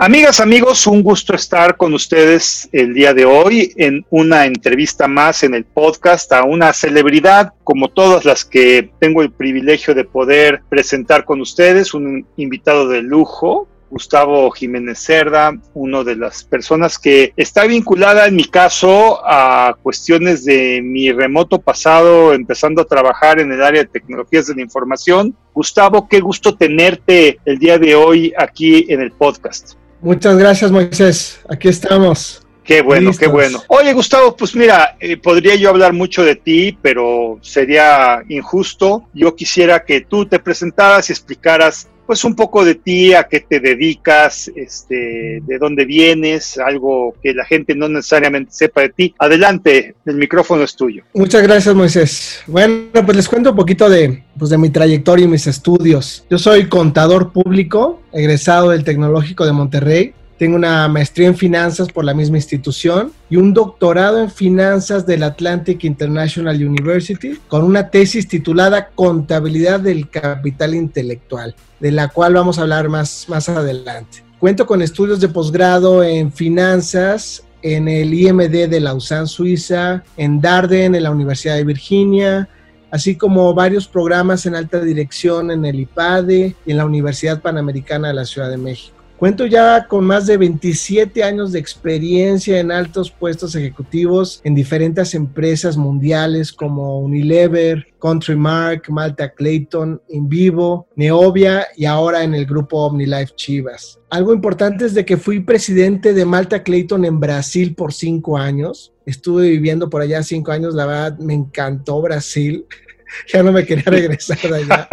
Amigas, amigos, un gusto estar con ustedes el día de hoy en una entrevista más en el podcast a una celebridad como todas las que tengo el privilegio de poder presentar con ustedes, un invitado de lujo, Gustavo Jiménez Cerda, una de las personas que está vinculada en mi caso a cuestiones de mi remoto pasado, empezando a trabajar en el área de tecnologías de la información. Gustavo, qué gusto tenerte el día de hoy aquí en el podcast. Muchas gracias, Moisés. Aquí estamos. Qué bueno, qué bueno. Oye, Gustavo, pues mira, eh, podría yo hablar mucho de ti, pero sería injusto. Yo quisiera que tú te presentaras y explicaras pues un poco de ti, a qué te dedicas, este, de dónde vienes, algo que la gente no necesariamente sepa de ti. Adelante, el micrófono es tuyo. Muchas gracias, Moisés. Bueno, pues les cuento un poquito de, pues de mi trayectoria y mis estudios. Yo soy contador público, egresado del Tecnológico de Monterrey. Tengo una maestría en finanzas por la misma institución y un doctorado en finanzas del Atlantic International University con una tesis titulada Contabilidad del Capital Intelectual, de la cual vamos a hablar más, más adelante. Cuento con estudios de posgrado en finanzas en el IMD de Lausanne, Suiza, en Darden, en la Universidad de Virginia, así como varios programas en alta dirección en el IPADE y en la Universidad Panamericana de la Ciudad de México. Cuento ya con más de 27 años de experiencia en altos puestos ejecutivos en diferentes empresas mundiales como Unilever, Countrymark, Malta Clayton, Invivo, Neovia y ahora en el grupo OmniLife Chivas. Algo importante es de que fui presidente de Malta Clayton en Brasil por cinco años. Estuve viviendo por allá cinco años, la verdad me encantó Brasil. ya no me quería regresar de allá.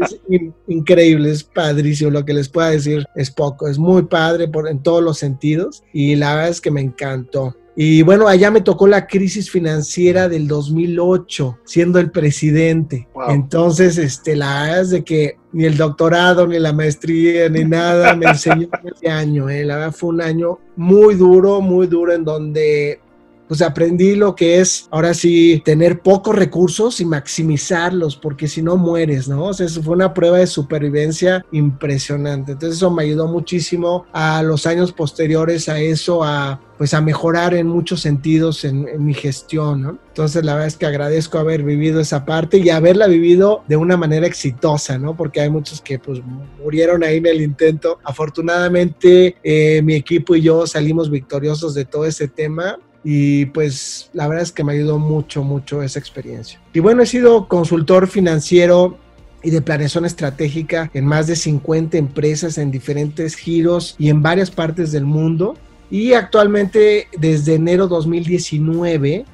Es increíble, es padrísimo. Lo que les pueda decir es poco. Es muy padre por, en todos los sentidos y la verdad es que me encantó. Y bueno, allá me tocó la crisis financiera del 2008, siendo el presidente. Entonces, este, la verdad es de que ni el doctorado, ni la maestría, ni nada me enseñó ese año. Eh. La verdad fue un año muy duro, muy duro, en donde pues aprendí lo que es ahora sí tener pocos recursos y maximizarlos, porque si no mueres, ¿no? O sea, eso fue una prueba de supervivencia impresionante. Entonces eso me ayudó muchísimo a los años posteriores a eso, a pues a mejorar en muchos sentidos en, mi gestión, ¿no? Entonces la verdad es que agradezco haber vivido esa parte y haberla vivido de una manera exitosa, ¿no? Porque hay muchos que pues murieron ahí en el intento. Afortunadamente eh, mi equipo y yo salimos victoriosos de todo ese tema y pues la verdad es que me ayudó mucho, mucho esa experiencia. Y bueno, he sido consultor financiero y de planeación estratégica en más de 50 empresas en diferentes giros y en varias partes del mundo. Y actualmente desde enero 2019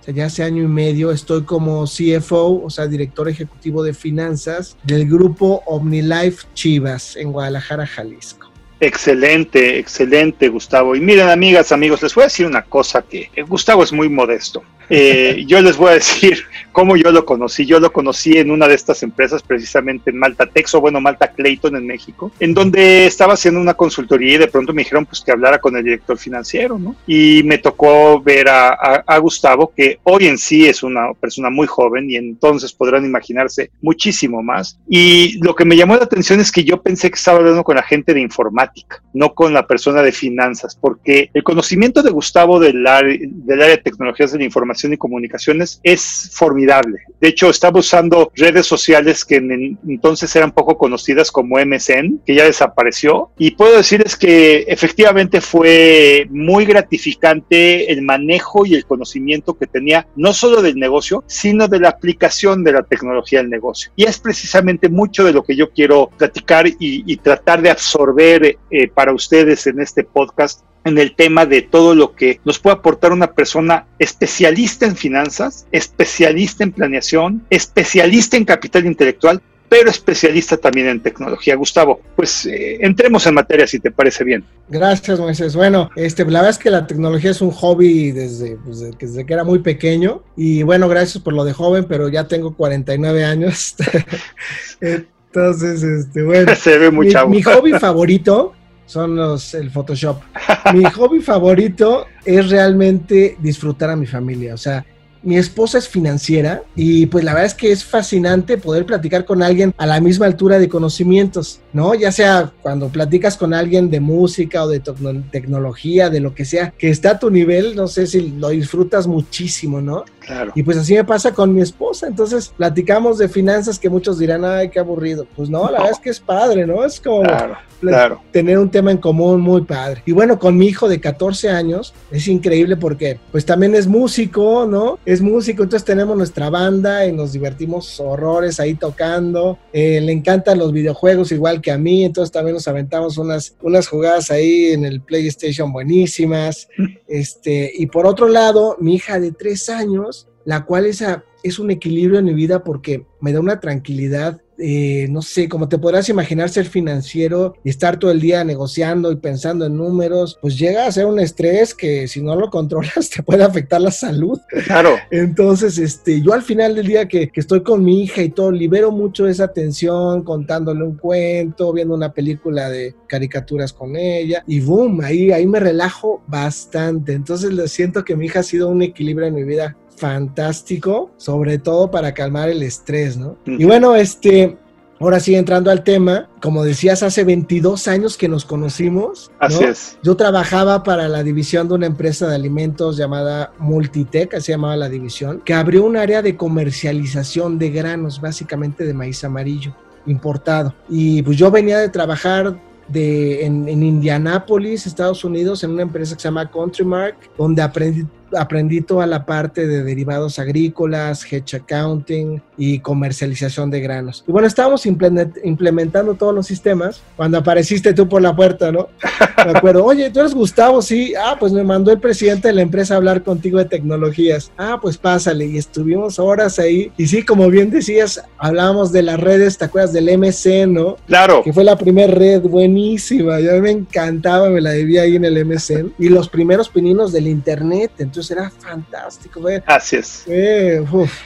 o sea, ya hace año y medio estoy como CFO, o sea, director ejecutivo de finanzas del grupo OmniLife Chivas en Guadalajara, Jalisco. Excelente, excelente, Gustavo. Y miren, amigas, amigos, les voy a decir una cosa que eh, Gustavo es muy modesto. Eh, yo les voy a decir cómo yo lo conocí. Yo lo conocí en una de estas empresas, precisamente en Malta Texo, bueno, Malta Clayton en México, en donde estaba haciendo una consultoría y de pronto me dijeron pues que hablara con el director financiero, ¿no? Y me tocó ver a, a, Gustavo, que hoy en sí es una persona muy joven y entonces podrán imaginarse muchísimo más. Y lo que me llamó la atención es que yo pensé que estaba hablando con la gente de informática, no con la persona de finanzas, porque el conocimiento de Gustavo del área, de tecnologías de la información y comunicaciones es formidable. De hecho, estaba usando redes sociales que en, entonces eran poco conocidas como MSN, que ya desapareció. Y puedo decirles que efectivamente fue muy gratificante el manejo y el conocimiento que tenía, no solo del negocio, sino de la aplicación de la tecnología al negocio. Y es precisamente mucho de lo que yo quiero platicar y, tratar de absorber eh, para ustedes en este podcast en el tema de todo lo que nos puede aportar una persona especialista en finanzas, especialista en planeación, especialista en capital intelectual, pero especialista también en tecnología. Gustavo, pues eh, entremos en materia si te parece bien. Gracias, Moisés. Bueno, este, la verdad es que la tecnología es un hobby desde, pues, desde que era muy pequeño y bueno, gracias por lo de joven, pero ya tengo 49 años. Entonces, este, bueno, Se ve muy mi, mi hobby favorito son los el Photoshop. Mi hobby favorito es realmente disfrutar a mi familia. O sea, mi esposa es financiera y pues la verdad es que es fascinante poder platicar con alguien a la misma altura de conocimientos, ¿no? Ya sea cuando platicas con alguien de música o de tecnología, de lo que sea, que está a tu nivel, no sé si lo disfrutas muchísimo, ¿no? Claro. Y pues así me pasa con mi esposa, entonces platicamos de finanzas que muchos dirán, ay, qué aburrido. Pues no, la verdad es que es padre, ¿no? Es como claro, tener un tema en común muy padre. Y bueno, con mi hijo de 14 años es increíble porque pues también es músico, ¿no? Es músico, entonces tenemos nuestra banda y nos divertimos horrores ahí tocando. Eh, le encantan los videojuegos igual que a mí, entonces también nos aventamos unas, unas jugadas ahí en el PlayStation buenísimas. Este, y por otro lado, mi hija de 3 años, la cual esa es un equilibrio en mi vida porque me da una tranquilidad eh, no sé, como te podrás imaginar, ser financiero y estar todo el día negociando y pensando en números, pues llega a ser un estrés que si no lo controlas te puede afectar la salud. Claro. Entonces, este, yo al final del día que, que estoy con mi hija y todo, libero mucho esa tensión contándole un cuento, viendo una película de caricaturas con ella y boom, ahí, ahí me relajo bastante. Entonces, siento que mi hija ha sido un equilibrio en mi vida fantástico, sobre todo para calmar el estrés, ¿no? Y bueno, este, ahora sí entrando al tema, como decías, hace 22 años que nos conocimos. Así es. Yo trabajaba para la división de una empresa de alimentos llamada Multitech, así llamaba la división, que abrió un área de comercialización de granos, básicamente de maíz amarillo importado. Y pues yo venía de trabajar de, en, en Indianápolis, Estados Unidos, en una empresa que se llama Countrymark, donde aprendí aprendí toda la parte de derivados agrícolas, hedge accounting y comercialización de granos. Y bueno, estábamos implementando todos los sistemas cuando apareciste tú por la puerta, ¿no? Me acuerdo, oye, tú eres Gustavo, sí. Ah, pues me mandó el presidente de la empresa a hablar contigo de tecnologías. Ah, pues pásale. Y estuvimos horas ahí. Y sí, como bien decías, hablábamos de las redes, ¿te acuerdas del MC, no? Claro. Que fue la primera red buenísima. Yo me encantaba, me la debía ahí en el MSN. Y los primeros pininos del Internet. Entonces, era fantástico. Así es.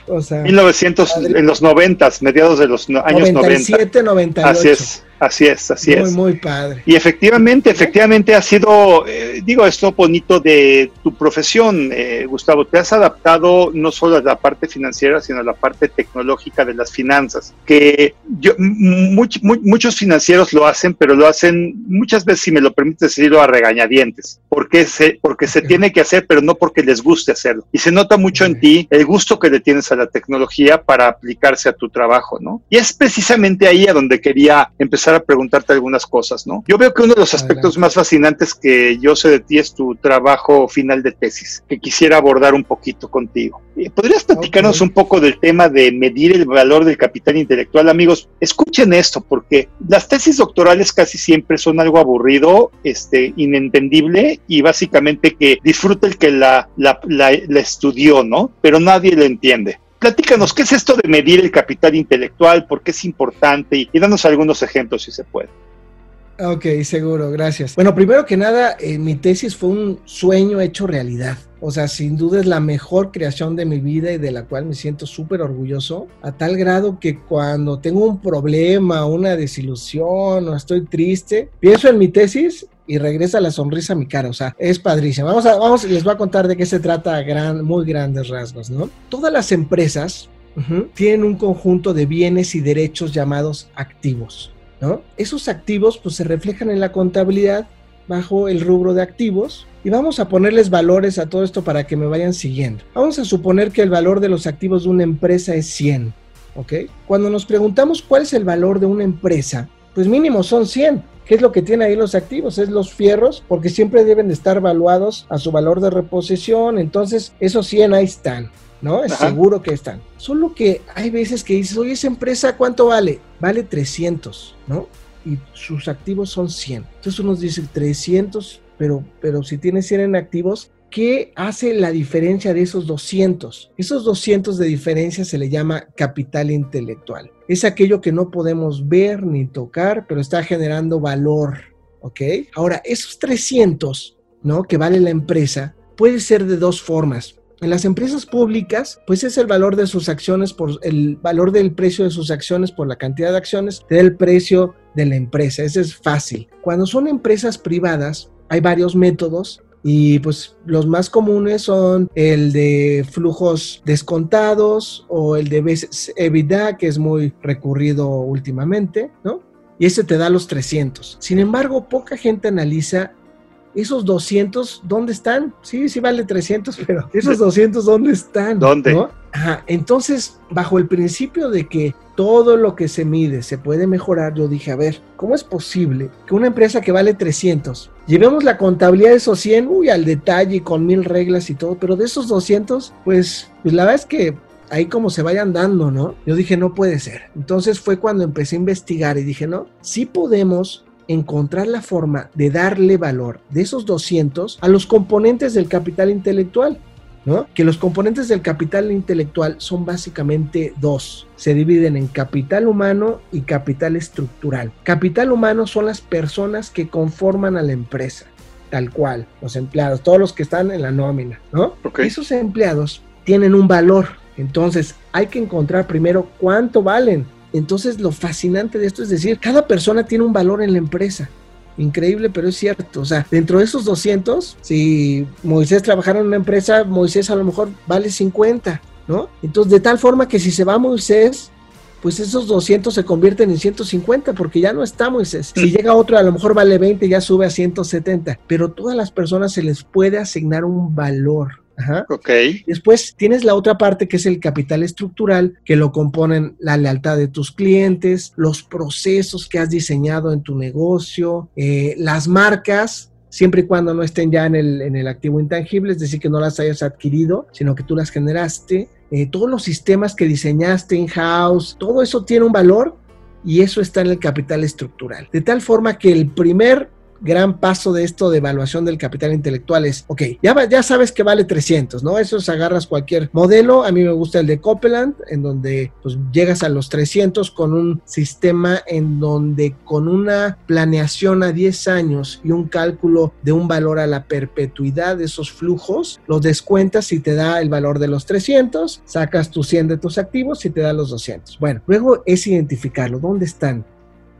o sea, 1900, en los 90, mediados de los años 97, 98. Así es. Así es, así es. Muy, muy padre. Y efectivamente, efectivamente ha sido, eh, digo, esto bonito de tu profesión, eh, Gustavo. Te has adaptado no solo a la parte financiera, sino a la parte tecnológica de las finanzas. Que yo, muchos financieros lo hacen, pero lo hacen muchas veces, si me lo permites decirlo, a regañadientes. Porque se, porque se tiene que hacer, pero no porque les guste hacerlo. Y se nota mucho en ti el gusto que le tienes a la tecnología para aplicarse a tu trabajo, ¿no? Y es precisamente ahí a donde quería empezar a preguntarte algunas cosas, ¿no? Yo veo que uno de los aspectos más fascinantes que yo sé de ti es tu trabajo final de tesis, que quisiera abordar un poquito contigo. ¿Podrías platicarnos un poco del tema de medir el valor del capital intelectual? Amigos, escuchen esto, porque las tesis doctorales casi siempre son algo aburrido, este, inentendible y básicamente que disfruta el que la, la, la, la estudió, ¿no? Pero nadie lo entiende. Platícanos, ¿qué es esto de medir el capital intelectual? ¿Por qué es importante? Y, y danos algunos ejemplos si se puede. Ok, seguro, gracias. Bueno, primero que nada, eh, mi tesis fue un sueño hecho realidad. O sea, sin duda es la mejor creación de mi vida y de la cual me siento súper orgulloso, a tal grado que cuando tengo un problema, una desilusión o estoy triste, pienso en mi tesis y regresa la sonrisa a mi cara. O sea, es padrísimo. Vamos a, vamos, les voy a contar de qué se trata a gran, muy grandes rasgos, ¿no? Todas las empresas tienen un conjunto de bienes y derechos llamados activos. ¿No? Esos activos pues se reflejan en la contabilidad bajo el rubro de activos y vamos a ponerles valores a todo esto para que me vayan siguiendo. Vamos a suponer que el valor de los activos de una empresa es 100, ¿ok? Cuando nos preguntamos cuál es el valor de una empresa, pues mínimo son 100. ¿Qué es lo que tiene ahí los activos? Es los fierros, porque siempre deben de estar valuados a su valor de reposición. Entonces, esos 100 ahí están. ¿No? Es Ajá. seguro que están. Solo que hay veces que dices, oye, esa empresa, ¿cuánto vale? Vale 300, ¿no? Y sus activos son 100. Entonces uno dice 300, pero, pero si tiene 100 en activos, ¿qué hace la diferencia de esos 200? Esos 200 de diferencia se le llama capital intelectual. Es aquello que no podemos ver ni tocar, pero está generando valor, ¿ok? Ahora, esos 300, ¿no? Que vale la empresa, puede ser de dos formas. En las empresas públicas, pues es el valor de sus acciones por el valor del precio de sus acciones por la cantidad de acciones del precio de la empresa. Ese es fácil. Cuando son empresas privadas, hay varios métodos y pues los más comunes son el de flujos descontados o el de EBITDA, que es muy recurrido últimamente, ¿no? Y ese te da los 300. Sin embargo, poca gente analiza esos 200, ¿dónde están? Sí, sí vale 300, pero esos 200, ¿dónde están? ¿Dónde? ¿No? Ajá. Entonces, bajo el principio de que todo lo que se mide se puede mejorar, yo dije, a ver, ¿cómo es posible que una empresa que vale 300, llevemos la contabilidad de esos 100, uy, al detalle, con mil reglas y todo, pero de esos 200, pues, pues la verdad es que ahí como se vayan dando, ¿no? Yo dije, no puede ser. Entonces fue cuando empecé a investigar y dije, no, sí podemos encontrar la forma de darle valor de esos 200 a los componentes del capital intelectual. ¿no? Que los componentes del capital intelectual son básicamente dos. Se dividen en capital humano y capital estructural. Capital humano son las personas que conforman a la empresa, tal cual, los empleados, todos los que están en la nómina, ¿no? Okay. Esos empleados tienen un valor. Entonces, hay que encontrar primero cuánto valen entonces lo fascinante de esto es decir, cada persona tiene un valor en la empresa. Increíble, pero es cierto. O sea, dentro de esos 200, si Moisés trabajara en una empresa, Moisés a lo mejor vale 50, ¿no? Entonces, de tal forma que si se va Moisés, pues esos 200 se convierten en 150 porque ya no está Moisés. Si llega otro, a lo mejor vale 20, ya sube a 170. Pero todas las personas se les puede asignar un valor. Ajá. Ok. Después tienes la otra parte que es el capital estructural, que lo componen la lealtad de tus clientes, los procesos que has diseñado en tu negocio, eh, las marcas, siempre y cuando no estén ya en el, en el, activo intangible, es decir, que no las hayas adquirido, sino que tú las generaste, eh, todos los sistemas que diseñaste in-house, todo eso tiene un valor y eso está en el capital estructural. De tal forma que el primer gran paso de esto de evaluación del capital intelectual es, ok, ya, ya sabes que vale 300, ¿no? Eso es agarras cualquier modelo, a mí me gusta el de Copeland, en donde pues llegas a los 300 con un sistema en donde con una planeación a 10 años y un cálculo de un valor a la perpetuidad de esos flujos, los descuentas y te da el valor de los 300, sacas tus 100 de tus activos y te da los 200. Bueno, luego es identificarlo, ¿dónde están?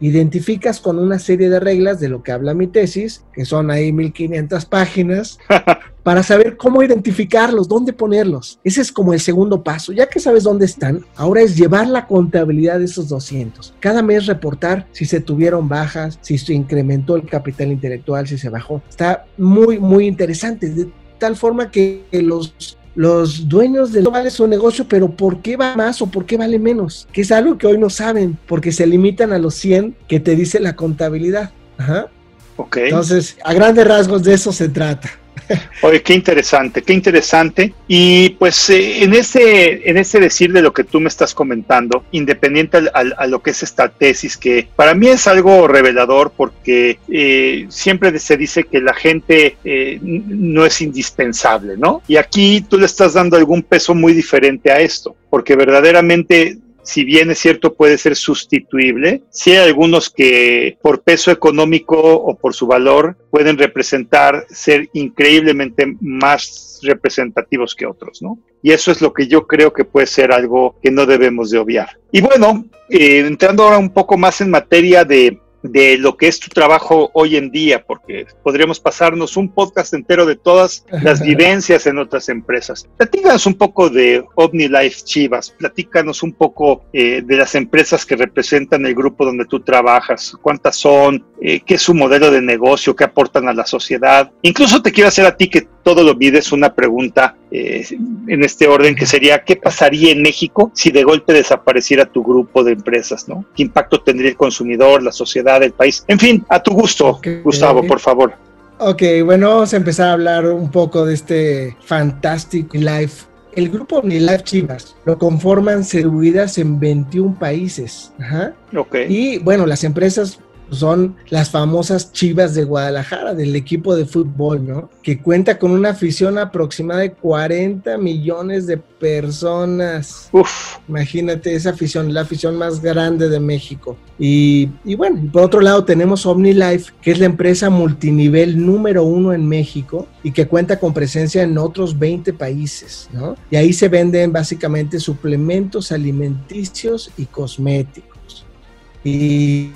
Identificas con una serie de reglas de lo que habla mi tesis, que son ahí 1500 páginas, para saber cómo identificarlos, dónde ponerlos. Ese es como el segundo paso. Ya que sabes dónde están, ahora es llevar la contabilidad de esos 200. Cada mes reportar si se tuvieron bajas, si se incrementó el capital intelectual, si se bajó. Está muy, muy interesante. De tal forma que los los dueños del vale su negocio, pero ¿por qué va más o por qué vale menos? Que es algo que hoy no saben, porque se limitan a los 100 que te dice la contabilidad. Ajá. Ok. Entonces, a grandes rasgos de eso se trata. Oye, qué interesante, qué interesante. Y pues eh, en ese, en ese decir de lo que tú me estás comentando, independiente a, lo que es esta tesis, que para mí es algo revelador porque eh, siempre se dice que la gente eh, no es indispensable, ¿no? Y aquí tú le estás dando algún peso muy diferente a esto, porque verdaderamente si bien es cierto puede ser sustituible, sí hay algunos que por peso económico o por su valor pueden representar ser increíblemente más representativos que otros, ¿no? Y eso es lo que yo creo que puede ser algo que no debemos de obviar. Y bueno, eh, entrando ahora un poco más en materia de de lo que es tu trabajo hoy en día, porque podríamos pasarnos un podcast entero de todas las vivencias en otras empresas. Platícanos un poco de OmniLife Chivas, platícanos un poco eh, de las empresas que representan el grupo donde tú trabajas, cuántas son, eh, qué es su modelo de negocio, qué aportan a la sociedad. Incluso te quiero hacer a ti que todo lo mides una pregunta eh, en este orden que sería, ¿qué pasaría en México si de golpe desapareciera tu grupo de empresas? ¿no? ¿Qué impacto tendría el consumidor, la sociedad, el país? En fin, a tu gusto, Gustavo, por favor. Ok, bueno, vamos a empezar a hablar un poco de este Fantastic Life. El grupo OmniLife Chivas lo conforman distribuidas en 21 países. Ajá. Okay. Y bueno, las empresas son las famosas Chivas de Guadalajara, del equipo de fútbol, ¿no? Que cuenta con una afición aproximada de 40 millones de personas. Uf. Imagínate esa afición, la afición más grande de México. Y, y bueno, por otro lado tenemos OmniLife, que es la empresa multinivel número uno en México y que cuenta con presencia en otros 20 países, ¿no? Y ahí se venden básicamente suplementos alimenticios y cosméticos.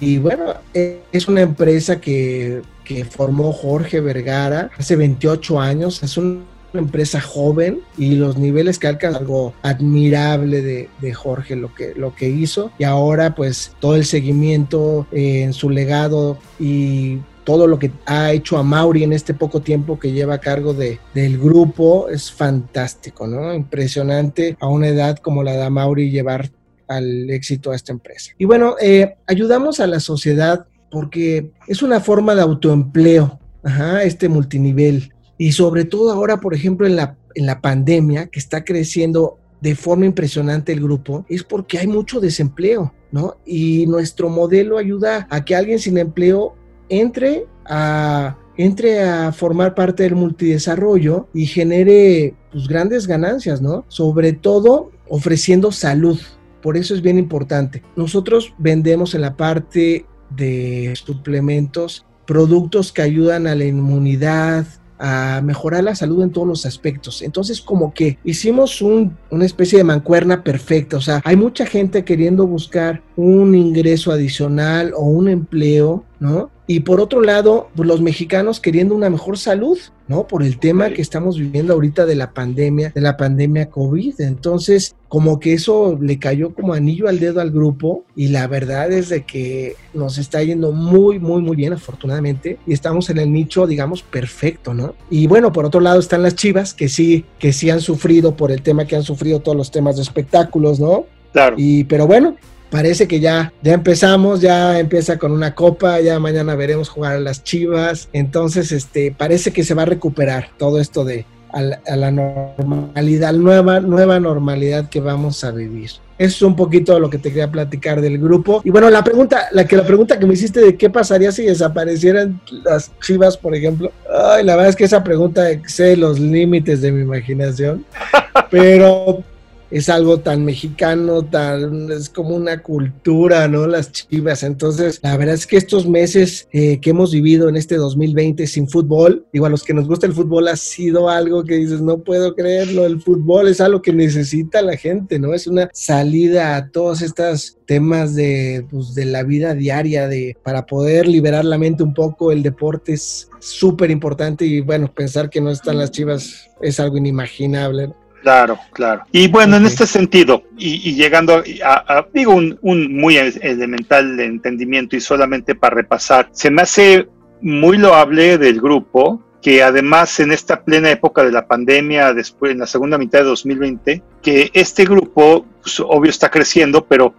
Y, bueno, es una empresa que, formó Jorge Vergara hace 28 años. Es una empresa joven y los niveles que alcanza algo admirable de, Jorge lo que, lo que hizo. Y ahora pues todo el seguimiento eh, en su legado y todo lo que ha hecho a Mauri en este poco tiempo que lleva a cargo de, del grupo es fantástico, ¿no? Impresionante a una edad como la de Mauri llevar al éxito a esta empresa. Y bueno, eh, ayudamos a la sociedad porque es una forma de autoempleo, este multinivel. Y sobre todo ahora, por ejemplo, en la, en la pandemia, que está creciendo de forma impresionante el grupo, es porque hay mucho desempleo, ¿no? Y nuestro modelo ayuda a que alguien sin empleo entre a entre a formar parte del multidesarrollo y genere pues, grandes ganancias, ¿no? Sobre todo ofreciendo salud, por eso es bien importante. Nosotros vendemos en la parte de suplementos productos que ayudan a la inmunidad, a mejorar la salud en todos los aspectos. Entonces, como que hicimos una especie de mancuerna perfecta. O sea, hay mucha gente queriendo buscar un ingreso adicional o un empleo, ¿no? Y por otro lado, pues los mexicanos queriendo una mejor salud, ¿no? Por el tema que estamos viviendo ahorita de la pandemia, de la pandemia COVID. Entonces, como que eso le cayó como anillo al dedo al grupo y la verdad es de que nos está yendo muy, muy, muy bien, afortunadamente, y estamos en el nicho, digamos, perfecto, ¿no? Y bueno, por otro lado están las chivas que sí, que sí han sufrido por el tema que han sufrido todos los temas de espectáculos, ¿no? Claro. Y, pero bueno, parece que ya, ya empezamos, ya empieza con una copa, ya mañana veremos jugar a las Chivas, entonces este, parece que se va a recuperar todo esto de a la, normalidad, nueva, nueva normalidad que vamos a vivir. Eso es un poquito lo que te quería platicar del grupo. Y bueno, la pregunta, la que la pregunta que me hiciste de qué pasaría si desaparecieran las chivas, por ejemplo. Ay, la verdad es que esa pregunta excede los límites de mi imaginación. Pero es algo tan mexicano, tan, es como una cultura, ¿no? Las chivas. Entonces, la verdad es que estos meses eh, que hemos vivido en este 2020 sin fútbol, digo, a los que nos gusta el fútbol ha sido algo que dices, no puedo creerlo, el fútbol es algo que necesita la gente, ¿no? Es una salida a todos estos temas de, pues, de la vida diaria, de, para poder liberar la mente un poco, el deporte es súper importante y bueno, pensar que no están las chivas es algo inimaginable. Claro, claro. Y bueno, en este sentido, y, llegando a, digo, un, un, muy elemental entendimiento y solamente para repasar, se me hace muy loable del grupo que además en esta plena época de la pandemia, después en la segunda mitad de 2020, que este grupo, pues, obvio, está creciendo, pero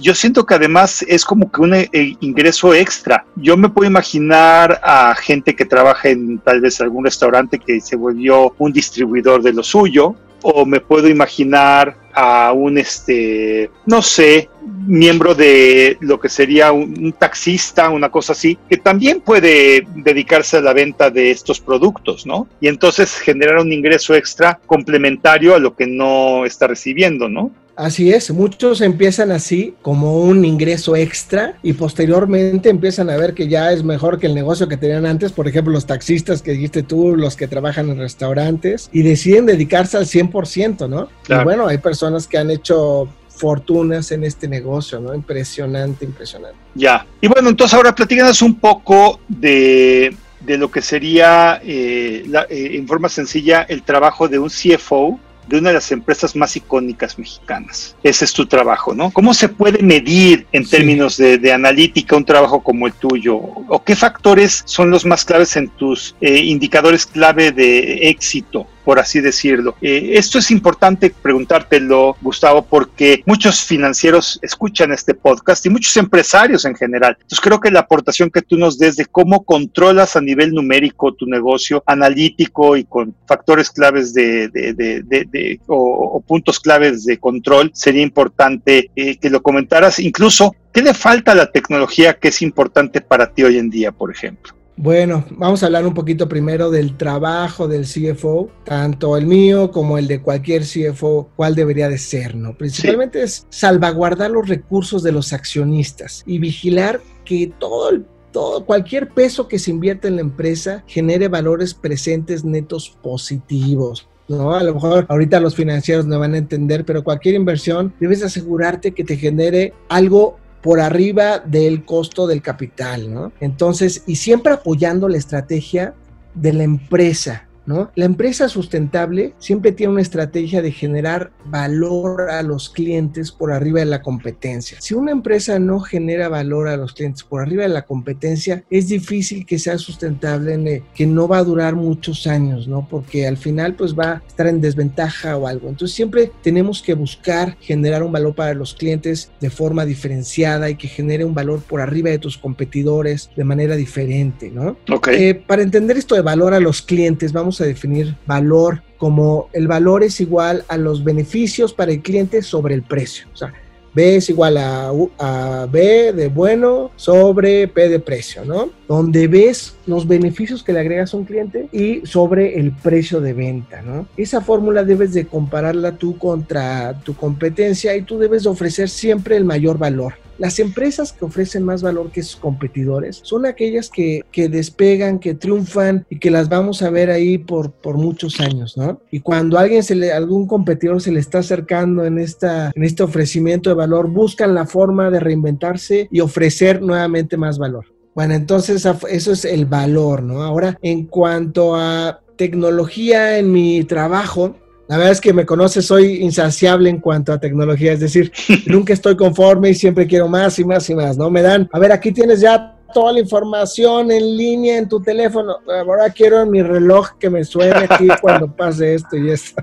yo siento que además es como que un eh, ingreso extra. Yo me puedo imaginar a gente que trabaja en tal vez algún restaurante que se volvió un distribuidor de lo suyo, o me puedo imaginar a un, este, no sé, miembro de lo que sería un, taxista, una cosa así, que también puede dedicarse a la venta de estos productos, ¿no? Y entonces generar un ingreso extra complementario a lo que no está recibiendo, ¿no? Así es, muchos empiezan así como un ingreso extra y posteriormente empiezan a ver que ya es mejor que el negocio que tenían antes, por ejemplo los taxistas que dijiste tú, los que trabajan en restaurantes y deciden dedicarse al 100%, ¿no? Y bueno, hay personas que han hecho fortunas en este negocio, ¿no? Impresionante, impresionante. Ya, y bueno, entonces ahora platícanos un poco de, lo que sería, eh, eh, en forma sencilla, el trabajo de un CFO de una de las empresas más icónicas mexicanas. Ese es tu trabajo, ¿no? ¿Cómo se puede medir en términos de, analítica un trabajo como el tuyo? ¿O qué factores son los más claves en tus eh, indicadores clave de éxito? Por así decirlo. Eh, esto es importante preguntártelo, Gustavo, porque muchos financieros escuchan este podcast y muchos empresarios en general. Entonces creo que la aportación que tú nos des de cómo controlas a nivel numérico tu negocio, analítico y con factores claves de, o, puntos claves de control, sería importante eh, que lo comentaras. Incluso, ¿qué le falta a la tecnología que es importante para ti hoy en día, por ejemplo? Bueno, vamos a hablar un poquito primero del trabajo del CFO, tanto el mío como el de cualquier CFO, cuál debería de ser, ¿no? Principalmente es salvaguardar los recursos de los accionistas y vigilar que todo el todo, cualquier peso que se invierte en la empresa genere valores presentes netos positivos. ¿no? A lo mejor ahorita los financieros no van a entender, pero cualquier inversión debes asegurarte que te genere algo por arriba del costo del capital, ¿no? Entonces, y siempre apoyando la estrategia de la empresa, la empresa sustentable siempre tiene una estrategia de generar valor a los clientes por arriba de la competencia. Si una empresa no genera valor a los clientes por arriba de la competencia, es difícil que sea sustentable, que no va a durar muchos años, ¿no? Porque al final pues va a estar en desventaja o algo. Entonces siempre tenemos que buscar generar un valor para los clientes de forma diferenciada y que genere un valor por arriba de tus competidores de manera diferente, ¿no? Eh, para entender esto de valor a los clientes, vamos a definir valor como el valor es igual a los beneficios para el cliente sobre el precio. O sea, B es igual a, B de bueno sobre P de precio, ¿no? Donde ves los beneficios que le agregas a un cliente y sobre el precio de venta, ¿no? Esa fórmula debes de compararla tú contra tu competencia y tú debes de ofrecer siempre el mayor valor. Las empresas que ofrecen más valor que sus competidores son aquellas que, despegan, que triunfan y que las vamos a ver ahí por, por muchos años, ¿no? Y cuando alguien se le, algún competidor se le está acercando en, esta, en este ofrecimiento de valor, buscan la forma de reinventarse y ofrecer nuevamente más valor. Bueno, entonces eso es el valor, ¿no? Ahora, en cuanto a tecnología en mi trabajo, la verdad es que me conoce, soy insaciable en cuanto a tecnología, es decir, nunca estoy conforme y siempre quiero más y más y más, ¿no? Me dan, a ver, aquí tienes ya toda la información en línea en tu teléfono. Ahora quiero mi reloj que me suene aquí cuando pase esto y esto.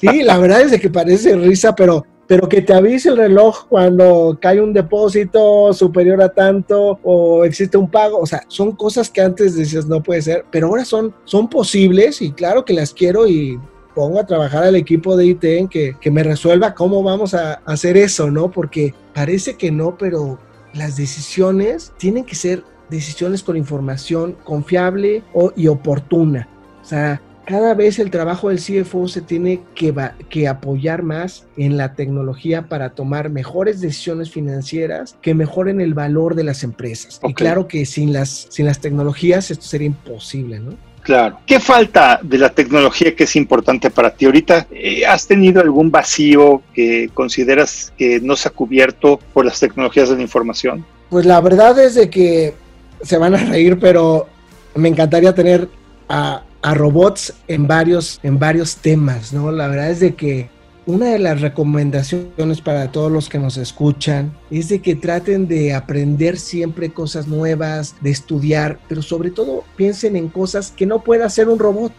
Sí, la verdad es que parece risa, pero, pero que te avise el reloj cuando cae un depósito superior a tanto o existe un pago. O sea, son cosas que antes decías no puede ser, pero ahora son, son posibles y claro que las quiero y pongo a trabajar al equipo de IT en que, me resuelva cómo vamos a hacer eso, ¿no? Porque parece que no, pero las decisiones tienen que ser decisiones con información confiable y oportuna. O sea, cada vez el trabajo del CFO se tiene que, que, apoyar más en la tecnología para tomar mejores decisiones financieras que mejoren el valor de las empresas. Y claro que sin las, sin las tecnologías esto sería imposible, ¿no? Claro. ¿Qué falta de la tecnología que es importante para ti ahorita? Eh, ¿Has tenido algún vacío que consideras que no se ha cubierto por las tecnologías de la información? Pues la verdad es de que se van a reír, pero me encantaría tener a, a robots en varios, en varios temas, ¿no? La verdad es de que una de las recomendaciones para todos los que nos escuchan es de que traten de aprender siempre cosas nuevas, de estudiar, pero sobre todo piensen en cosas que no pueda hacer un robot,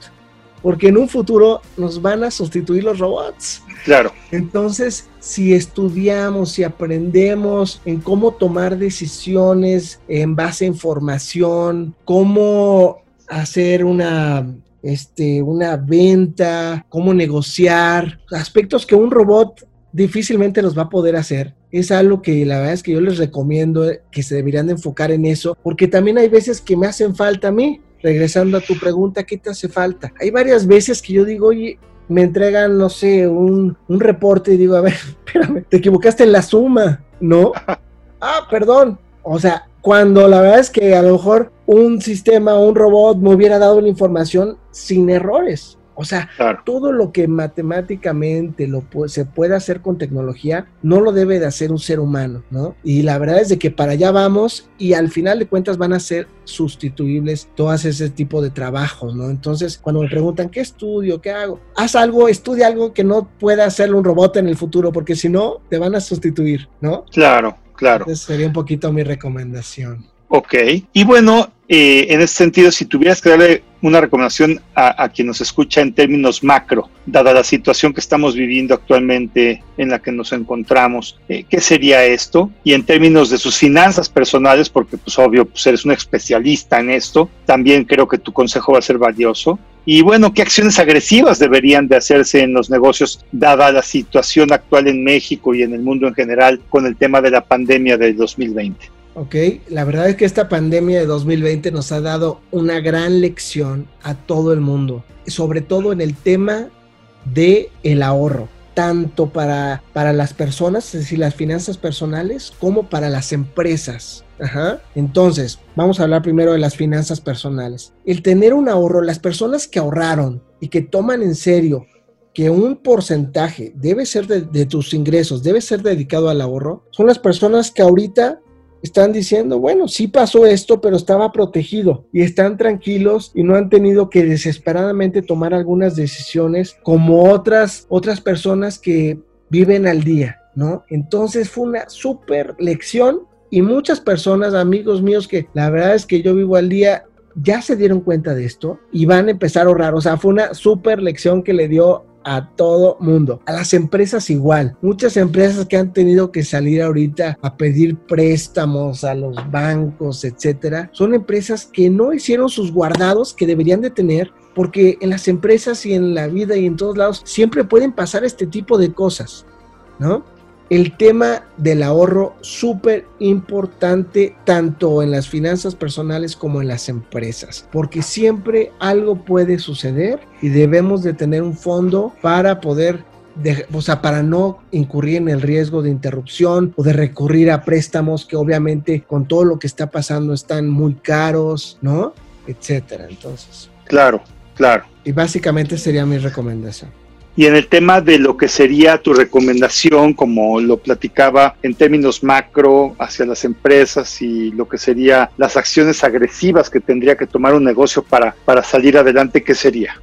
porque en un futuro nos van a sustituir los robots. Claro. Entonces, si estudiamos, si aprendemos en cómo tomar decisiones en base a información, cómo hacer una este, una venta, cómo negociar, aspectos que un robot difícilmente los va a poder hacer. Es algo que la verdad es que yo les recomiendo que se deberían de enfocar en eso, porque también hay veces que me hacen falta a mí. Regresando a tu pregunta, ¿qué te hace falta? Hay varias veces que yo digo, oye, me entregan, no sé, un, un reporte y digo, a ver, espérame, te equivocaste en la suma, ¿no? ah, perdón. O sea, cuando la verdad es que a lo mejor un sistema, un robot me hubiera dado la información sin errores. O sea, todo lo que matemáticamente lo, se puede hacer con tecnología, no lo debe de hacer un ser humano, ¿no? Y la verdad es de que para allá vamos y al final de cuentas van a ser sustituibles todas ese tipo de trabajos, ¿no? Entonces, cuando me preguntan, ¿qué estudio? ¿Qué hago? Haz algo, estudia algo que no pueda hacerlo un robot en el futuro, porque si no, te van a sustituir, ¿no? Claro, claro. Esa sería un poquito mi recomendación. Ok, y bueno, eh, en ese sentido, si tuvieras que darle una recomendación a, quien nos escucha en términos macro, dada la situación que estamos viviendo actualmente en la que nos encontramos, eh, ¿qué sería esto? Y en términos de sus finanzas personales, porque pues obvio, pues eres un especialista en esto, también creo que tu consejo va a ser valioso. Y bueno, ¿qué acciones agresivas deberían de hacerse en los negocios dada la situación actual en México y en el mundo en general con el tema de la pandemia del 2020? ¿ok? La verdad es que esta pandemia de 2020 nos ha dado una gran lección a todo el mundo, sobre todo en el tema de el ahorro, tanto para, para las personas, es decir, las finanzas personales, como para las empresas. Entonces, vamos a hablar primero de las finanzas personales. El tener un ahorro, las personas que ahorraron y que toman en serio que un porcentaje debe ser de, de, tus ingresos, debe ser dedicado al ahorro, son las personas que ahorita están diciendo, bueno, sí pasó esto, pero estaba protegido y están tranquilos y no han tenido que desesperadamente tomar algunas decisiones como otras, otras personas que viven al día, ¿no? Entonces fue una súper lección y muchas personas, amigos míos, que la verdad es que yo vivo al día, ya se dieron cuenta de esto y van a empezar a ahorrar. O sea, fue una súper lección que le dio a todo mundo. A las empresas igual. Muchas empresas que han tenido que salir ahorita a pedir préstamos a los bancos, etcétera, son empresas que no hicieron sus guardados que deberían de tener porque en las empresas y en la vida y en todos lados siempre pueden pasar este tipo de cosas, ¿no? El tema del ahorro súper importante tanto en las finanzas personales como en las empresas, porque siempre algo puede suceder y debemos de tener un fondo para poder o sea, para no incurrir en el riesgo de interrupción o de recurrir a préstamos que obviamente con todo lo que está pasando están muy caros, ¿no? Etcétera. Entonces. Claro, claro. Y básicamente sería mi recomendación. Y en el tema de lo que sería tu recomendación, como lo platicaba en términos macro hacia las empresas y lo que sería las acciones agresivas que tendría que tomar un negocio para, para salir adelante, ¿qué sería?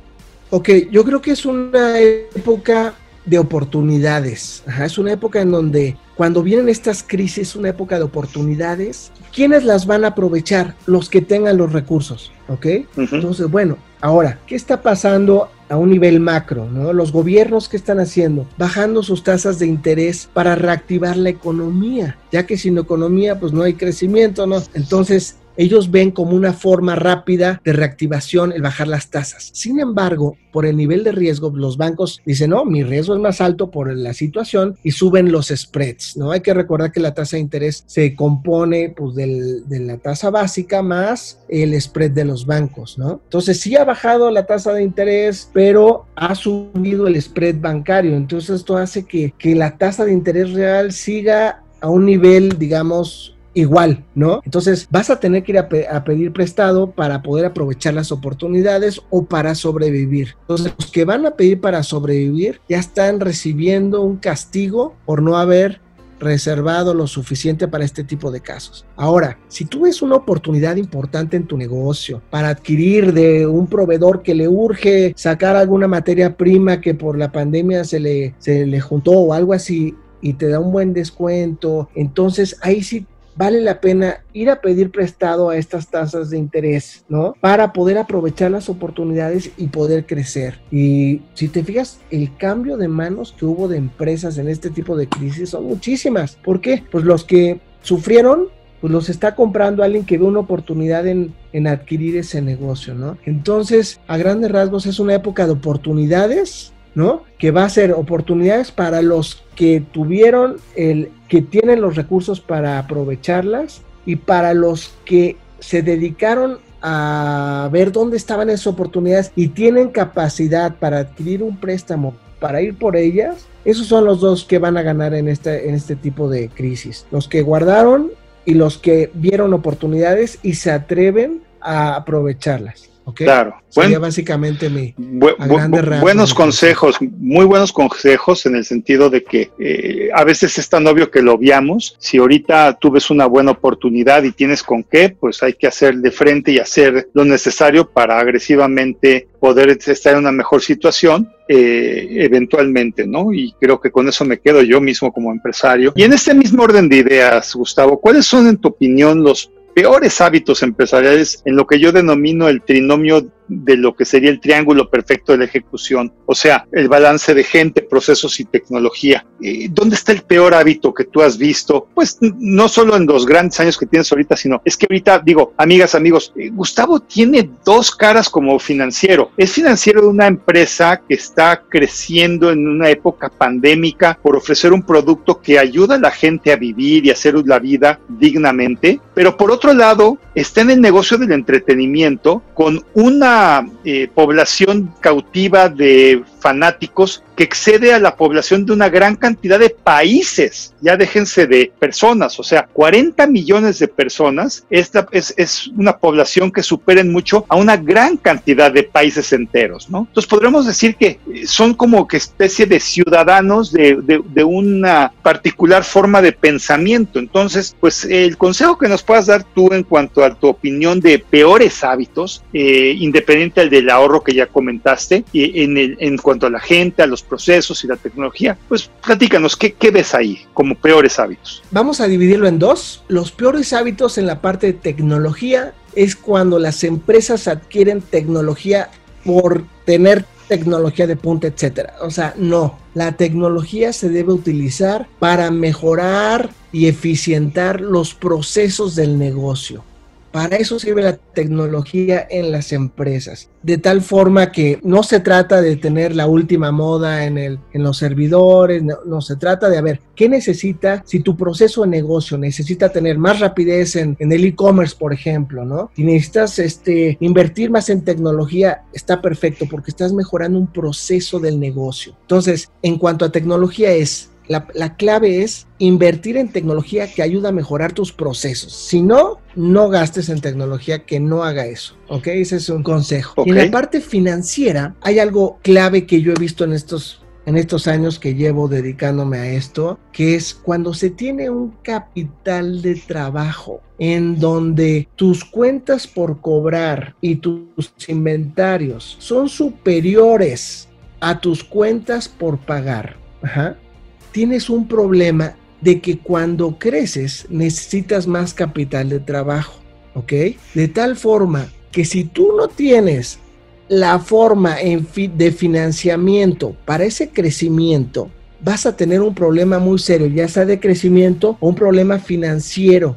Ok, yo creo que es una época de oportunidades. es una época en donde cuando vienen estas crisis, una época de oportunidades, ¿quiénes las van a aprovechar? Los que tengan los recursos, ¿ok? Entonces, bueno, ahora, ¿qué está pasando a un nivel macro, ¿no? Los gobiernos que están haciendo, bajando sus tasas de interés para reactivar la economía, ya que sin economía pues no hay crecimiento, ¿no? Entonces, ellos ven como una forma rápida de reactivación el bajar las tasas. Sin embargo, por el nivel de riesgo, los bancos dicen, no, mi riesgo es más alto por la situación y suben los spreads, ¿no? Hay que recordar que la tasa de interés se compone pues de la tasa básica más el spread de los bancos, ¿no? Entonces sí ha bajado la tasa de interés, pero ha subido el spread bancario. Entonces esto hace que, que la tasa de interés real siga a un nivel, digamos, igual, ¿no? Entonces vas a tener que ir a, pedir prestado para poder aprovechar las oportunidades o para sobrevivir. Entonces los que van a pedir para sobrevivir ya están recibiendo un castigo por no haber reservado lo suficiente para este tipo de casos. Ahora, si tú ves una oportunidad importante en tu negocio para adquirir de un proveedor que le urge sacar alguna materia prima que por la pandemia se le, se le juntó o algo así y te da un buen descuento, entonces ahí sí vale la pena ir a pedir prestado a estas tasas de interés, ¿no? Para poder aprovechar las oportunidades y poder crecer. Y si te fijas, el cambio de manos que hubo de empresas en este tipo de crisis son muchísimas. ¿Por qué? Pues los que sufrieron pues los está comprando alguien que ve una oportunidad en, en, adquirir ese negocio, ¿no? Entonces, a grandes rasgos es una época de oportunidades ¿no? Que va a ser oportunidades para los que tuvieron el, que tienen los recursos para aprovecharlas y para los que se dedicaron a ver dónde estaban esas oportunidades y tienen capacidad para adquirir un préstamo para ir por ellas, esos son los dos que van a ganar en este, en este tipo de crisis. Los que guardaron y los que vieron oportunidades y se atreven a aprovecharlas. Claro. Sería básicamente mi buenos consejos, muy buenos consejos en el sentido de que eh, a veces es tan obvio que lo obviamos. Si ahorita tú ves una buena oportunidad y tienes con qué, pues hay que hacer de frente y hacer lo necesario para agresivamente poder estar en una mejor situación eh, eventualmente, ¿no? Y creo que con eso me quedo yo mismo como empresario. Y en este mismo orden de ideas, Gustavo, ¿cuáles son en tu opinión los peores hábitos empresariales en lo que yo denomino el trinomio de lo que sería el triángulo perfecto de la ejecución, o sea, el balance de gente, procesos y tecnología. ¿Dónde está el peor hábito que tú has visto? Pues no solo en los grandes años que tienes ahorita, sino es que ahorita digo, amigas, amigos, eh, Gustavo tiene dos caras como financiero. Es financiero de una empresa que está creciendo en una época pandémica por ofrecer un producto que ayuda a la gente a vivir y hacer la vida dignamente, pero por otro lado, está en el negocio del entretenimiento con una eh, población cautiva de fanáticos que excede a la población de una gran cantidad de países, ya déjense de personas, o sea, 40 millones de personas, esta es, una población que supera en mucho a una gran cantidad de países enteros, ¿no? Entonces podríamos decir que son como que especie de ciudadanos de, una particular forma de pensamiento. Entonces, pues el consejo que nos puedas dar tú en cuanto a tu opinión de peores hábitos, eh, independiente del del ahorro que ya comentaste, y en, el, en cuanto a la gente, a los procesos y la tecnología, pues platícanos, ¿qué, ¿qué ves ahí como peores hábitos? Vamos a dividirlo en dos. Los peores hábitos en la parte de tecnología es cuando las empresas adquieren tecnología por tener tecnología de punta, etcétera. O sea, no, la tecnología se debe utilizar para mejorar y eficientar los procesos del negocio. Para eso sirve la tecnología en las empresas. De tal forma que no se trata de tener la última moda en, los servidores, no, se trata de, a ver, ¿qué necesita si tu proceso de negocio necesita tener más rapidez en, en el e-commerce, por ejemplo, ¿no? Si necesitas este, invertir más en tecnología, está perfecto porque estás mejorando un proceso del negocio. Entonces, en cuanto a tecnología es la, clave es invertir en tecnología que ayuda a mejorar tus procesos. Si no, no gastes en tecnología que no haga eso. ¿Ok? Ese es un consejo. Y en la parte financiera hay algo clave que yo he visto en estos en estos años que llevo dedicándome a esto, que es cuando se tiene un capital de trabajo en donde tus cuentas por cobrar y tus inventarios son superiores a tus cuentas por pagar. Ajá tienes un problema de que cuando creces necesitas más capital de trabajo, ¿ok? De tal forma que si tú no tienes la forma de financiamiento para ese crecimiento, vas a tener un problema muy serio, ya sea de crecimiento o un problema financiero.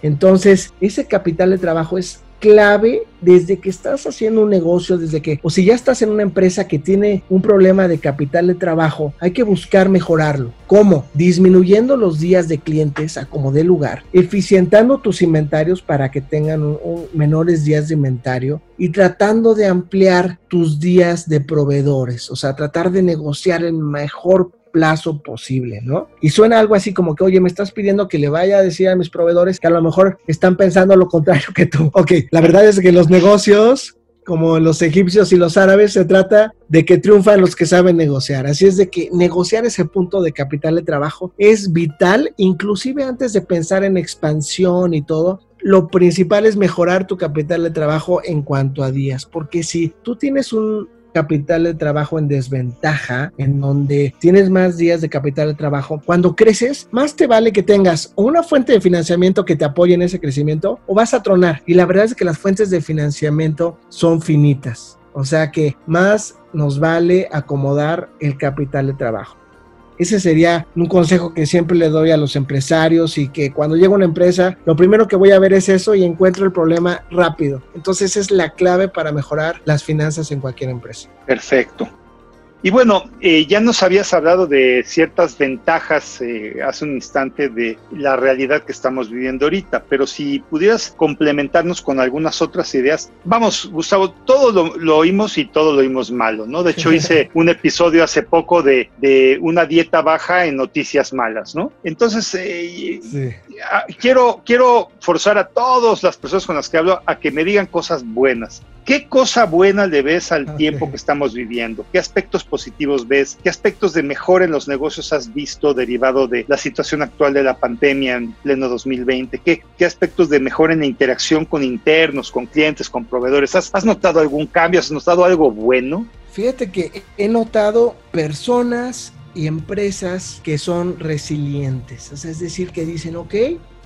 Entonces, ese capital de trabajo es clave desde que estás haciendo un negocio, desde que, o si ya estás en una empresa que tiene un problema de capital de trabajo, hay que buscar mejorarlo. ¿Cómo? Disminuyendo los días de clientes a como de lugar, eficientando tus inventarios para que tengan menores días de inventario y tratando de ampliar tus días de proveedores, o sea, tratar de negociar el mejor plazo posible, ¿no? Y suena algo así como que, oye, me estás pidiendo que le vaya a decir a mis proveedores que a lo mejor están pensando lo contrario que tú. Ok, la verdad es que los negocios como los egipcios y los árabes, se trata de que triunfan los que saben negociar. Así es de que negociar ese punto de capital de trabajo es vital, inclusive antes de pensar en expansión y todo. Lo principal es mejorar tu capital de trabajo en cuanto a días, porque si tú tienes un capital de trabajo en desventaja, en donde tienes más días de capital de trabajo, cuando creces, más te vale que tengas una fuente de financiamiento que te apoye en ese crecimiento o vas a tronar. Y la verdad es que las fuentes de financiamiento son finitas. O sea que más nos vale acomodar el capital de trabajo. Ese sería un consejo que siempre le doy a los empresarios y que cuando llega una empresa, lo primero que voy a ver es eso y encuentro el problema rápido. Entonces es la clave para mejorar las finanzas en cualquier empresa. Perfecto. Y bueno, eh, ya nos habías hablado de ciertas ventajas eh, hace un instante de la realidad que estamos viviendo ahorita, pero si pudieras complementarnos con algunas otras ideas. Vamos, Gustavo, todo lo, oímos y todo lo oímos malo, ¿no? De hecho, hice un episodio hace poco de, de una dieta baja en noticias malas, ¿no? Entonces, eh, quiero, quiero forzar a todas las personas con las que hablo a que me digan cosas buenas. ¿Qué cosa buena le ves al tiempo que estamos viviendo? ¿Qué aspectos positivos ves? ¿Qué aspectos de mejora en los negocios has visto derivado de la situación actual de la pandemia en pleno 2020? ¿Qué, qué aspectos de mejora en la interacción con internos, con clientes, con proveedores? ¿Has, ¿Has notado algún cambio? ¿Has notado algo bueno? Fíjate que he notado personas y empresas que son resilientes. es decir, que dicen, ok,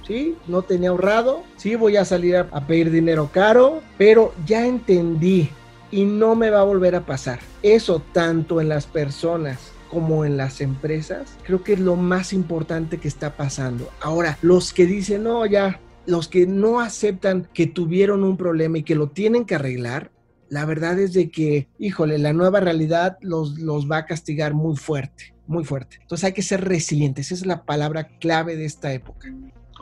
¿sí? No tenía ahorrado, sí voy a salir a, pedir dinero caro, pero ya entendí y no me va a volver a pasar. Eso tanto en las personas como en las empresas, creo que es lo más importante que está pasando. Ahora, los que dicen, no, ya, los que no aceptan que tuvieron un problema y que lo tienen que arreglar, la verdad es de que, híjole, la nueva realidad los, los va a castigar muy fuerte, muy fuerte. Entonces hay que ser resilientes, esa es la palabra clave de esta época.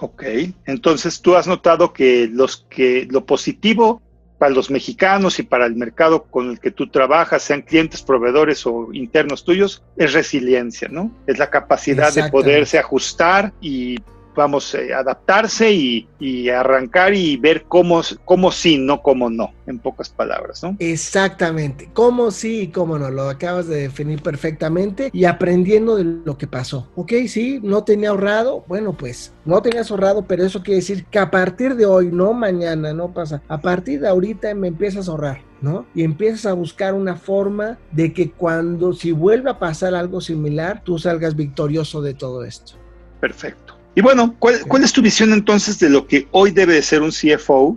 Ok, entonces tú has notado que los que lo positivo para los mexicanos y para el mercado con el que tú trabajas, sean clientes, proveedores o internos tuyos, es resiliencia, ¿no? Es la capacidad de poderse ajustar y vamos, a eh, adaptarse y, arrancar y ver cómo, cómo sí, no cómo no, en pocas palabras, ¿no? Exactamente, cómo sí y cómo no, lo acabas de definir perfectamente y aprendiendo de lo que pasó. Ok, sí, no tenía ahorrado, bueno, pues no tenías ahorrado, pero eso quiere decir que a partir de hoy, no mañana, no pasa, a partir de ahorita me empiezas a ahorrar. ¿no? Y empiezas a buscar una forma de que cuando, si vuelve a pasar algo similar, tú salgas victorioso de todo esto. Perfecto. Y bueno, ¿cuál, es tu visión entonces de lo que hoy debe de ser un CFO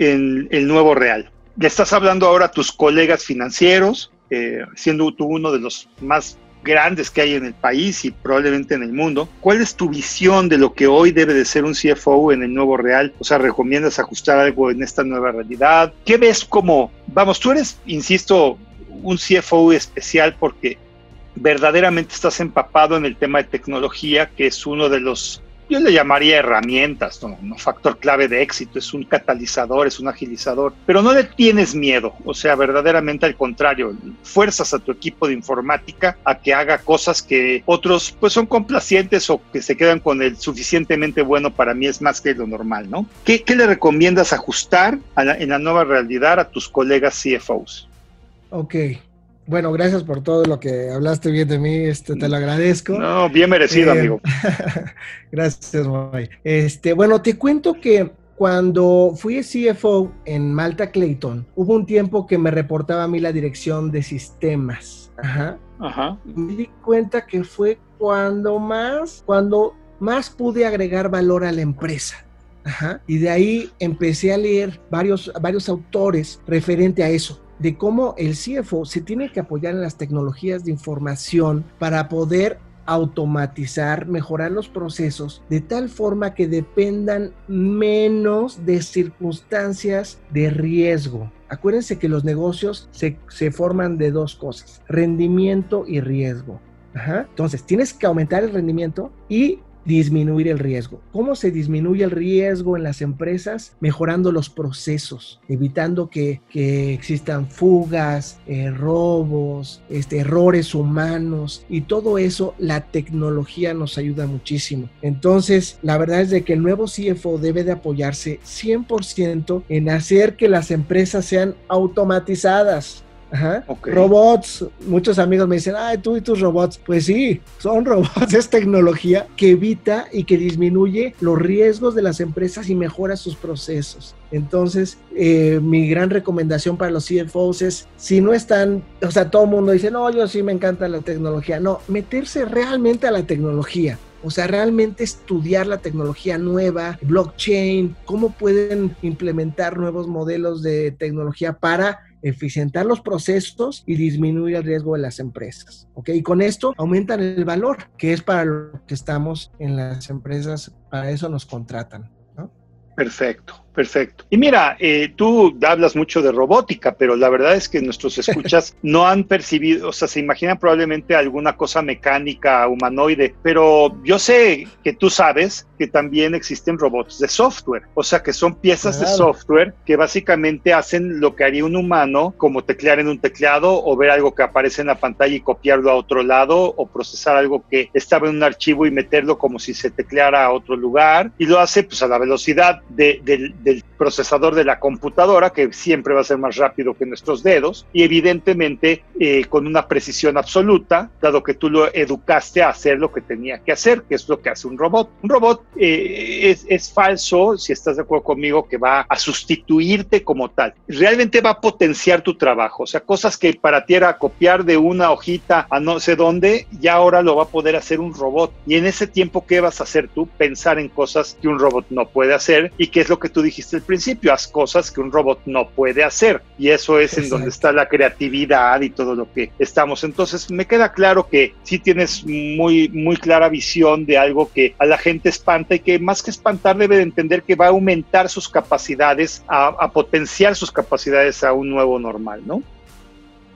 en el nuevo real? Le estás hablando ahora a tus colegas financieros, eh, siendo tú uno de los más grandes que hay en el país y probablemente en el mundo. ¿Cuál es tu visión de lo que hoy debe de ser un CFO en el nuevo real? O sea, ¿recomiendas ajustar algo en esta nueva realidad? ¿Qué ves como, vamos, tú eres, insisto, un CFO especial porque verdaderamente estás empapado en el tema de tecnología, que es uno de los yo le llamaría herramientas, ¿no? factor clave de éxito, es un catalizador, es un agilizador, pero no le tienes miedo, o sea, verdaderamente al contrario, fuerzas a tu equipo de informática a que haga cosas que otros pues son complacientes o que se quedan con el suficientemente bueno para mí es más que lo normal, ¿no? ¿Qué, le recomiendas ajustar en la nueva realidad a tus colegas CFOs? Ok, bueno, gracias por todo lo que hablaste bien de mí, este, te lo agradezco. No, bien merecido, eh, amigo. gracias, Moy. Este, bueno, te cuento que cuando fui CFO en Malta Clayton, hubo un tiempo que me reportaba a mí la dirección de sistemas. Ajá. Ajá. Me di cuenta que fue cuando más, cuando más pude agregar valor a la empresa. Ajá. Y de ahí empecé a leer varios, varios autores referente a eso de cómo el CFO se tiene que apoyar en las tecnologías de información para poder automatizar, mejorar los procesos de tal forma que dependan menos de circunstancias de riesgo. Acuérdense que los negocios se, forman de dos cosas, rendimiento y riesgo. Entonces, tienes que aumentar el rendimiento y disminuir el riesgo. ¿Cómo se disminuye el riesgo en las empresas? Mejorando los procesos, evitando que, existan fugas, eh, robos, este, errores humanos y todo eso, la tecnología nos ayuda muchísimo. Entonces, la verdad es de que el nuevo CFO debe de apoyarse 100% en hacer que las empresas sean automatizadas Ajá. Robots, muchos amigos me dicen, ay, tú y tus robots. Pues sí, son robots, es tecnología que evita y que disminuye los riesgos de las empresas y mejora sus procesos. Entonces, eh, mi gran recomendación para los CFOs es, si no están, o sea, todo el mundo dice, no, yo sí me encanta la tecnología. No, meterse realmente a la tecnología. O sea, realmente estudiar la tecnología nueva, blockchain, cómo pueden implementar nuevos modelos de tecnología para eficientar los procesos y disminuir el riesgo de las empresas. ¿ok? Y con esto aumentan el valor, que es para lo que estamos en las empresas, para eso nos contratan. ¿no? Perfecto. Perfecto. Y mira, eh, tú hablas mucho de robótica, pero la verdad es que nuestros escuchas no han percibido, o sea, se imaginan probablemente alguna cosa mecánica, humanoide, pero yo sé que tú sabes que también existen robots de software, o sea, que son piezas de software que básicamente hacen lo que haría un humano, como teclear en un teclado o ver algo que aparece en la pantalla y copiarlo a otro lado o procesar algo que estaba en un archivo y meterlo como si se tecleara a otro lugar y lo hace pues a la velocidad de, del procesador de la computadora, que siempre va a ser más rápido que nuestros dedos, y evidentemente eh, con una precisión absoluta, dado que tú lo educaste a hacer lo que tenía que hacer, que es lo que hace un robot. Un robot eh, es, es, falso, si estás de acuerdo conmigo, que va a sustituirte como tal. Realmente va a potenciar tu trabajo, o sea, cosas que para ti era copiar de una hojita a no sé dónde, ya ahora lo va a poder hacer un robot. Y en ese tiempo, ¿qué vas a hacer tú? Pensar en cosas que un robot no puede hacer y que es lo que tú dijiste dijiste al principio, haz cosas que un robot no puede hacer. Y eso es en donde está la creatividad y todo lo que estamos. Entonces, me queda claro que sí tienes muy, muy clara visión de algo que a la gente espanta y que más que espantar debe de entender que va a aumentar sus capacidades, a, a potenciar sus capacidades a un nuevo normal, ¿no?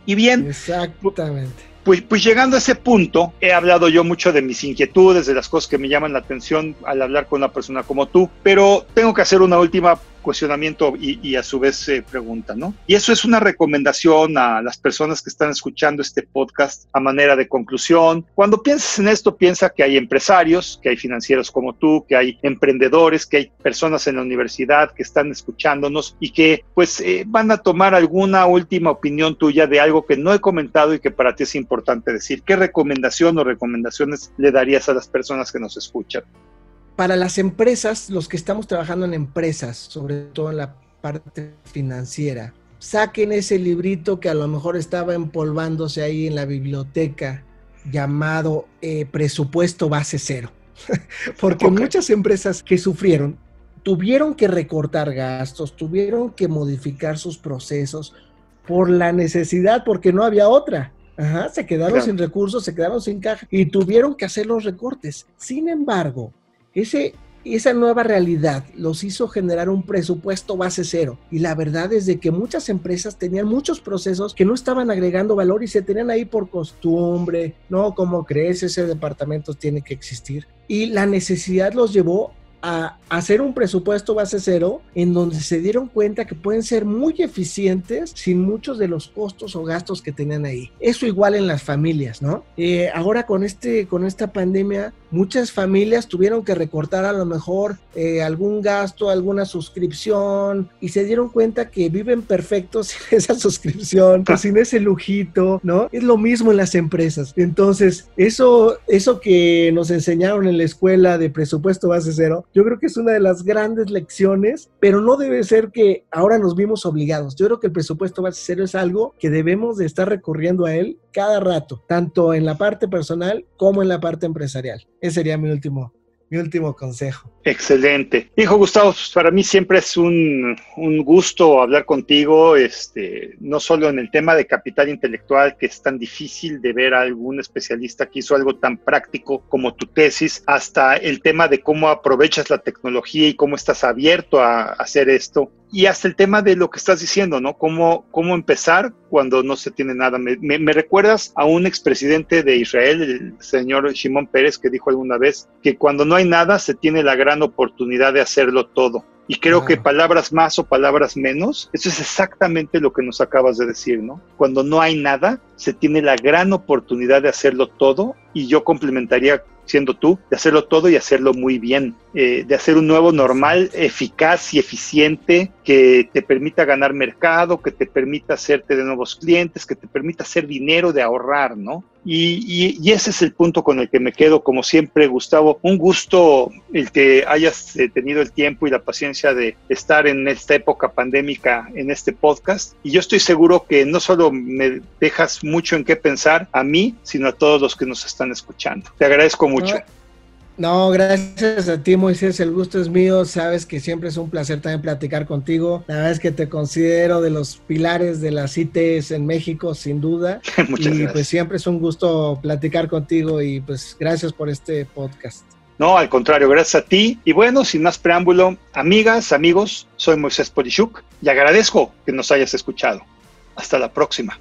Y bien. Exactamente. Pues, pues, llegando a ese punto, he hablado yo mucho de mis inquietudes, de las cosas que me llaman la atención al hablar con una persona como tú, pero tengo que hacer una última cuestionamiento y, a su vez eh, pregunta, ¿no? Y eso es una recomendación a las personas que están escuchando este podcast a manera de conclusión. Cuando pienses en esto, piensa que hay empresarios, que hay financieros como tú, que hay emprendedores, que hay personas en la universidad que están escuchándonos y que pues eh, van a tomar alguna última opinión tuya de algo que no he comentado y que para ti es importante decir. ¿Qué recomendación o recomendaciones le darías a las personas que nos escuchan? Para las empresas, los que estamos trabajando en empresas, sobre todo en la parte financiera, saquen ese librito que a lo mejor estaba empolvándose ahí en la biblioteca llamado eh, presupuesto base cero. Porque muchas empresas que sufrieron tuvieron que recortar gastos, tuvieron que modificar sus procesos por la necesidad, porque no había otra. Ajá, se quedaron sin recursos, se quedaron sin caja y tuvieron que hacer los recortes. Sin embargo, ese, esa nueva realidad los hizo generar un presupuesto base cero. Y la verdad es de que muchas empresas tenían muchos procesos que no estaban agregando valor y se tenían ahí por costumbre, ¿no? Como crees, ese departamento tiene que existir. Y la necesidad los llevó a hacer un presupuesto base cero en donde se dieron cuenta que pueden ser muy eficientes sin muchos de los costos o gastos que tenían ahí. Eso igual en las familias, ¿no? Eh, ahora con, este, con esta pandemia, muchas familias tuvieron que recortar a lo mejor eh, algún gasto, alguna suscripción y se dieron cuenta que viven perfectos sin esa suscripción, sin ese lujito, ¿no? Es lo mismo en las empresas. Entonces, eso, eso que nos enseñaron en la escuela de presupuesto base cero, yo creo que es una de las grandes lecciones, pero no debe ser que ahora nos vimos obligados. Yo creo que el presupuesto base cero es algo que debemos de estar recurriendo a él cada rato, tanto en la parte personal como en la parte empresarial. Ese sería mi último mi último consejo. Excelente. Hijo Gustavo, pues, para mí siempre es un, un, gusto hablar contigo, este, no solo en el tema de capital intelectual, que es tan difícil de ver a algún especialista que hizo algo tan práctico como tu tesis, hasta el tema de cómo aprovechas la tecnología y cómo estás abierto a hacer esto y hasta el tema de lo que estás diciendo, ¿no? Cómo, cómo empezar cuando no se tiene nada. Me, me, recuerdas a un expresidente de Israel, el señor Shimon Pérez, que dijo alguna vez que cuando no hay nada se tiene la gran oportunidad de hacerlo todo. Y creo que palabras más o palabras menos, eso es exactamente lo que nos acabas de decir, ¿no? Cuando no hay nada, se tiene la gran oportunidad de hacerlo todo y yo complementaría siendo tú, de hacerlo todo y hacerlo muy bien, eh, de hacer un nuevo normal eficaz y eficiente que te permita ganar mercado, que te permita hacerte de nuevos clientes, que te permita hacer dinero, de ahorrar, ¿no? Y, ese es el punto con el que me quedo, como siempre, Gustavo. Un gusto el que hayas eh, tenido el tiempo y la paciencia de estar en esta época pandémica en este podcast. Y yo estoy seguro que no solo me dejas mucho en qué pensar a mí, sino a todos los que nos están escuchando. Te agradezco mucho. No, gracias a ti, Moisés. El gusto es mío. Sabes que siempre es un placer también platicar contigo. La verdad es que te considero de los pilares de las ITs en México, sin duda. Muchas y pues siempre es un gusto platicar contigo y pues gracias por este podcast. No, al contrario, gracias a ti. Y bueno, sin más preámbulo, amigas, amigos, soy Moisés Polishuk y agradezco que nos hayas escuchado. Hasta la próxima.